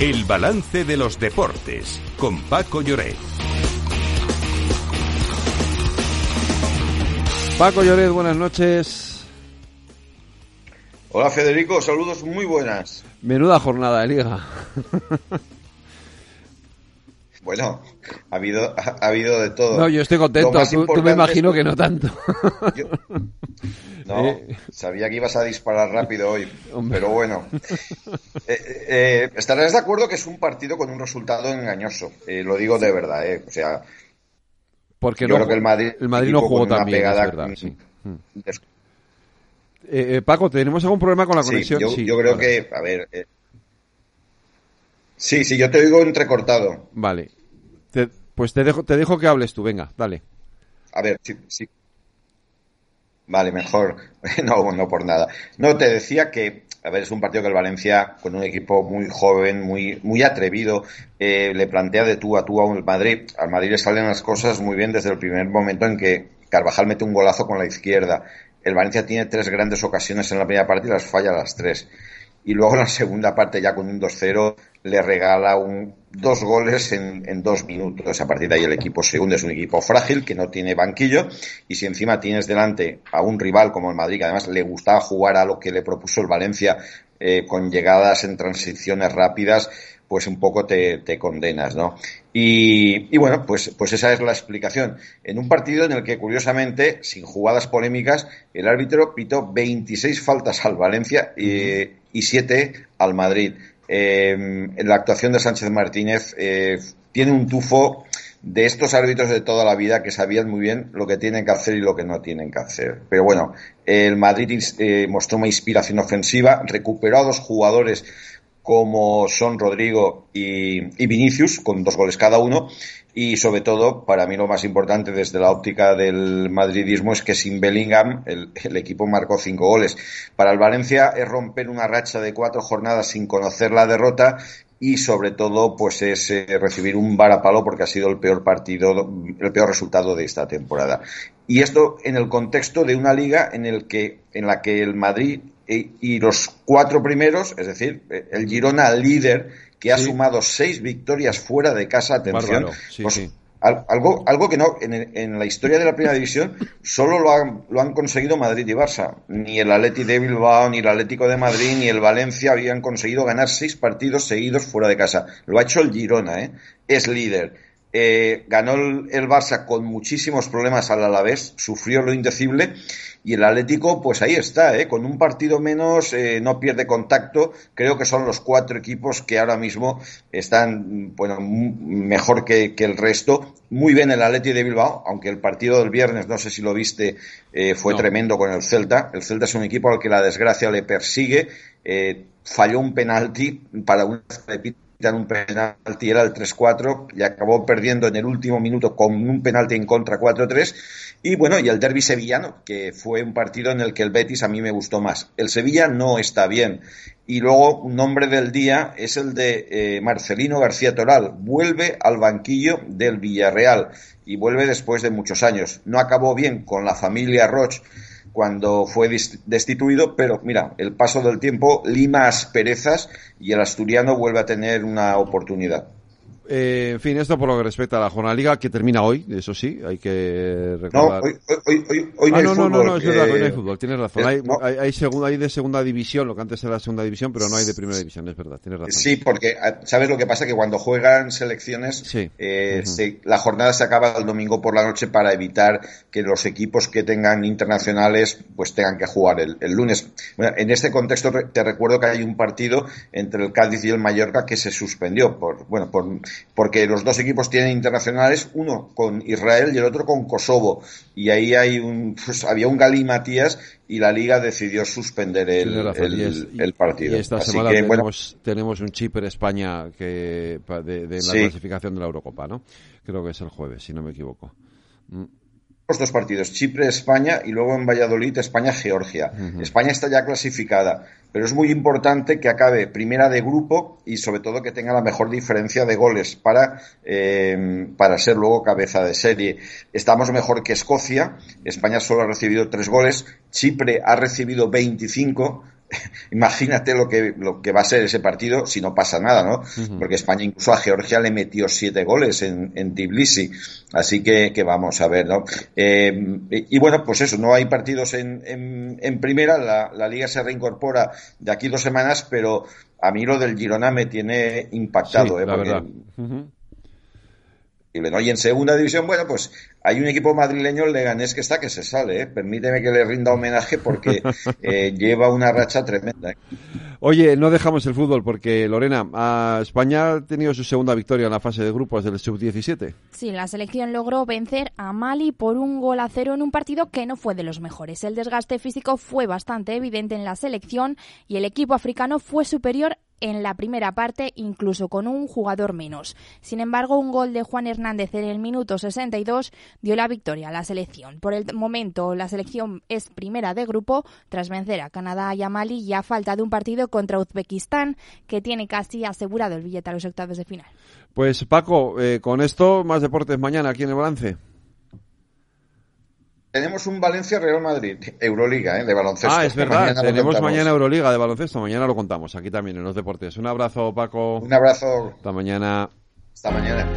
El balance de los deportes con Paco Lloret. Paco Lloret, buenas noches. Hola Federico, saludos muy buenas. Menuda jornada de liga. Bueno, ha habido, ha, habido de todo. No, yo estoy contento. Tú, me imagino que no tanto. no, eh. sabía que ibas a disparar rápido hoy, pero bueno. Eh, eh, estarás de acuerdo que es un partido con un resultado engañoso. lo digo de verdad, ¿eh? O sea, porque yo creo que el Madrid, el Madrid no jugó tan bien, es verdad, sí. Paco, ¿tenemos algún problema con la conexión? yo, sí, yo creo que, a ver, Sí, sí, yo te oigo entrecortado. Vale. pues te dejo, te dejo que hables tú, venga, dale. A ver, sí, sí. Vale, mejor. No, no por nada. No, te decía que, a ver, es un partido que el Valencia, con un equipo muy joven, muy, muy atrevido, eh, le plantea de tú a tú a Madrid. Al Madrid le salen las cosas muy bien desde el primer momento en que Carvajal mete un golazo con la izquierda. El Valencia tiene tres grandes ocasiones en la primera parte y las falla las tres y luego en la segunda parte ya con un 2-0 le regala un, dos goles en, en, dos minutos. A partir de ahí el equipo segundo es un equipo frágil que no tiene banquillo y si encima tienes delante a un rival como el Madrid que además le gustaba jugar a lo que le propuso el Valencia eh, con llegadas en transiciones rápidas, pues un poco te, te condenas, ¿no? Y, y, bueno, pues, pues esa es la explicación. En un partido en el que, curiosamente, sin jugadas polémicas, el árbitro pitó 26 faltas al Valencia y, y 7 al Madrid. Eh, la actuación de Sánchez Martínez eh, tiene un tufo de estos árbitros de toda la vida que sabían muy bien lo que tienen que hacer y lo que no tienen que hacer. Pero bueno, el Madrid eh, mostró una inspiración ofensiva, recuperó a dos jugadores como son Rodrigo y, Vinicius, con dos goles cada uno, y sobre todo, para mí lo más importante desde la óptica del madridismo es que sin Bellingham el, equipo marcó cinco goles. Para el Valencia es romper una racha de cuatro jornadas sin conocer la derrota y sobre todo pues es eh, recibir un varapalo porque ha sido el peor partido, el peor resultado de esta temporada. Y esto en el contexto de una liga en el que en la que el Madrid y, los cuatro primeros, es decir, el Girona líder, que ha sumado seis victorias fuera de casa, atención, pues, algo, algo que no, en, la historia de la primera división, solo lo han, lo han conseguido Madrid y Barça. Ni el Atleti de Bilbao, ni el Atlético de Madrid, ni el Valencia habían conseguido ganar seis partidos seguidos fuera de casa. Lo ha hecho el Girona, ¿eh? Es líder. Eh, ganó el, el Barça con muchísimos problemas al Alavés, sufrió lo indecible y el Atlético, pues ahí está, ¿eh? con un partido menos, eh, no pierde contacto. Creo que son los cuatro equipos que ahora mismo están, bueno, mejor que, el resto. Muy bien el Atleti de Bilbao, aunque el partido del viernes, no sé si lo viste, eh, fue tremendo con el Celta. El Celta es un equipo al que la desgracia le persigue. Eh, falló un penalti para un en un penalti, era el 3-4, y acabó perdiendo en el último minuto con un penalti en contra 4-3. Y bueno, y el derby sevillano, que fue un partido en el que el Betis a mí me gustó más. El Sevilla no está bien. Y luego, un nombre del día es el de eh, Marcelino García Toral. Vuelve al banquillo del Villarreal y vuelve después de muchos años. No acabó bien con la familia Roche cuando fue destituido, pero mira, el paso del tiempo lima asperezas y el asturiano vuelve a tener una oportunidad. Eh, en fin, esto por lo que respecta a la jornada liga que termina hoy, eso sí, hay que recordar. No, hoy, hoy, hoy, hoy no, ah, no, no, no, no, es verdad, hoy no hay fútbol, tienes razón. Hay, hay, hay, segunda, hay de segunda división, lo que antes era segunda división, pero no hay de primera división, es verdad, tienes razón. Sí, porque ah, sabes lo que pasa que cuando juegan selecciones, sí. eh, uh -huh. se, la jornada se acaba el domingo por la noche para evitar que los equipos que tengan internacionales pues tengan que jugar el, el lunes. Bueno, en este contexto te recuerdo que hay un partido entre el Cádiz y el Mallorca que se suspendió por, bueno, por porque los dos equipos tienen internacionales, uno con Israel y el otro con Kosovo, y ahí hay un, pues, había un Matías y la liga decidió suspender el, el, el partido. Y esta Así semana que, tenemos, bueno, tenemos un Chipre España que de, de la Sí. clasificación de la Eurocopa, ¿no? Creo que es el jueves, si no me equivoco. Mm. Los dos partidos, Chipre, España y luego en Valladolid, España, Georgia. Ujú. España está ya clasificada pero es muy importante que acabe primera de grupo y sobre todo que tenga la mejor diferencia de goles para, eh, para ser luego cabeza de serie. Estamos mejor que Escocia, España solo ha recibido tres goles, Chipre ha recibido 25, imagínate lo que, lo que va a ser ese partido si no pasa nada, ¿no? Porque España incluso a Georgia le metió siete goles en, en Tbilisi. Así que, que vamos a ver, ¿no? Eh, y, bueno, pues eso, no hay partidos en, en, en primera, la, la, liga se reincorpora de aquí dos semanas, pero a mí lo del Girona me tiene impactado, sí, ¿eh? La Porque, verdad. Uh -huh. Y en segunda división, bueno, pues hay un equipo madrileño, el Leganés, que está que se sale. ¿eh? Permíteme que le rinda homenaje porque eh, lleva una racha tremenda. ¿eh? Oye, no dejamos el fútbol porque, Lorena, a España ha tenido su segunda victoria en la fase de grupos del Sub-17. Sí, la selección logró vencer a Mali por un gol a cero en un partido que no fue de los mejores. El desgaste físico fue bastante evidente en la selección y el equipo africano fue superior en la primera parte, incluso con un jugador menos. Sin embargo, un gol de Juan Hernández en el minuto 62 dio la victoria a la selección. Por el momento, la selección es primera de grupo tras vencer a Canadá y a Mali y a falta de un partido contra Uzbekistán, que tiene casi asegurado el billete a los octavos de final. Pues Paco, eh, con esto, más deportes mañana aquí en el balance. Tenemos un Valencia Real Madrid, Euroliga, ¿eh? de baloncesto. Ah, es verdad, mañana tenemos mañana Euroliga de baloncesto, mañana lo contamos aquí también en los deportes. Un abrazo, Paco. Un abrazo. Hasta mañana. Hasta mañana.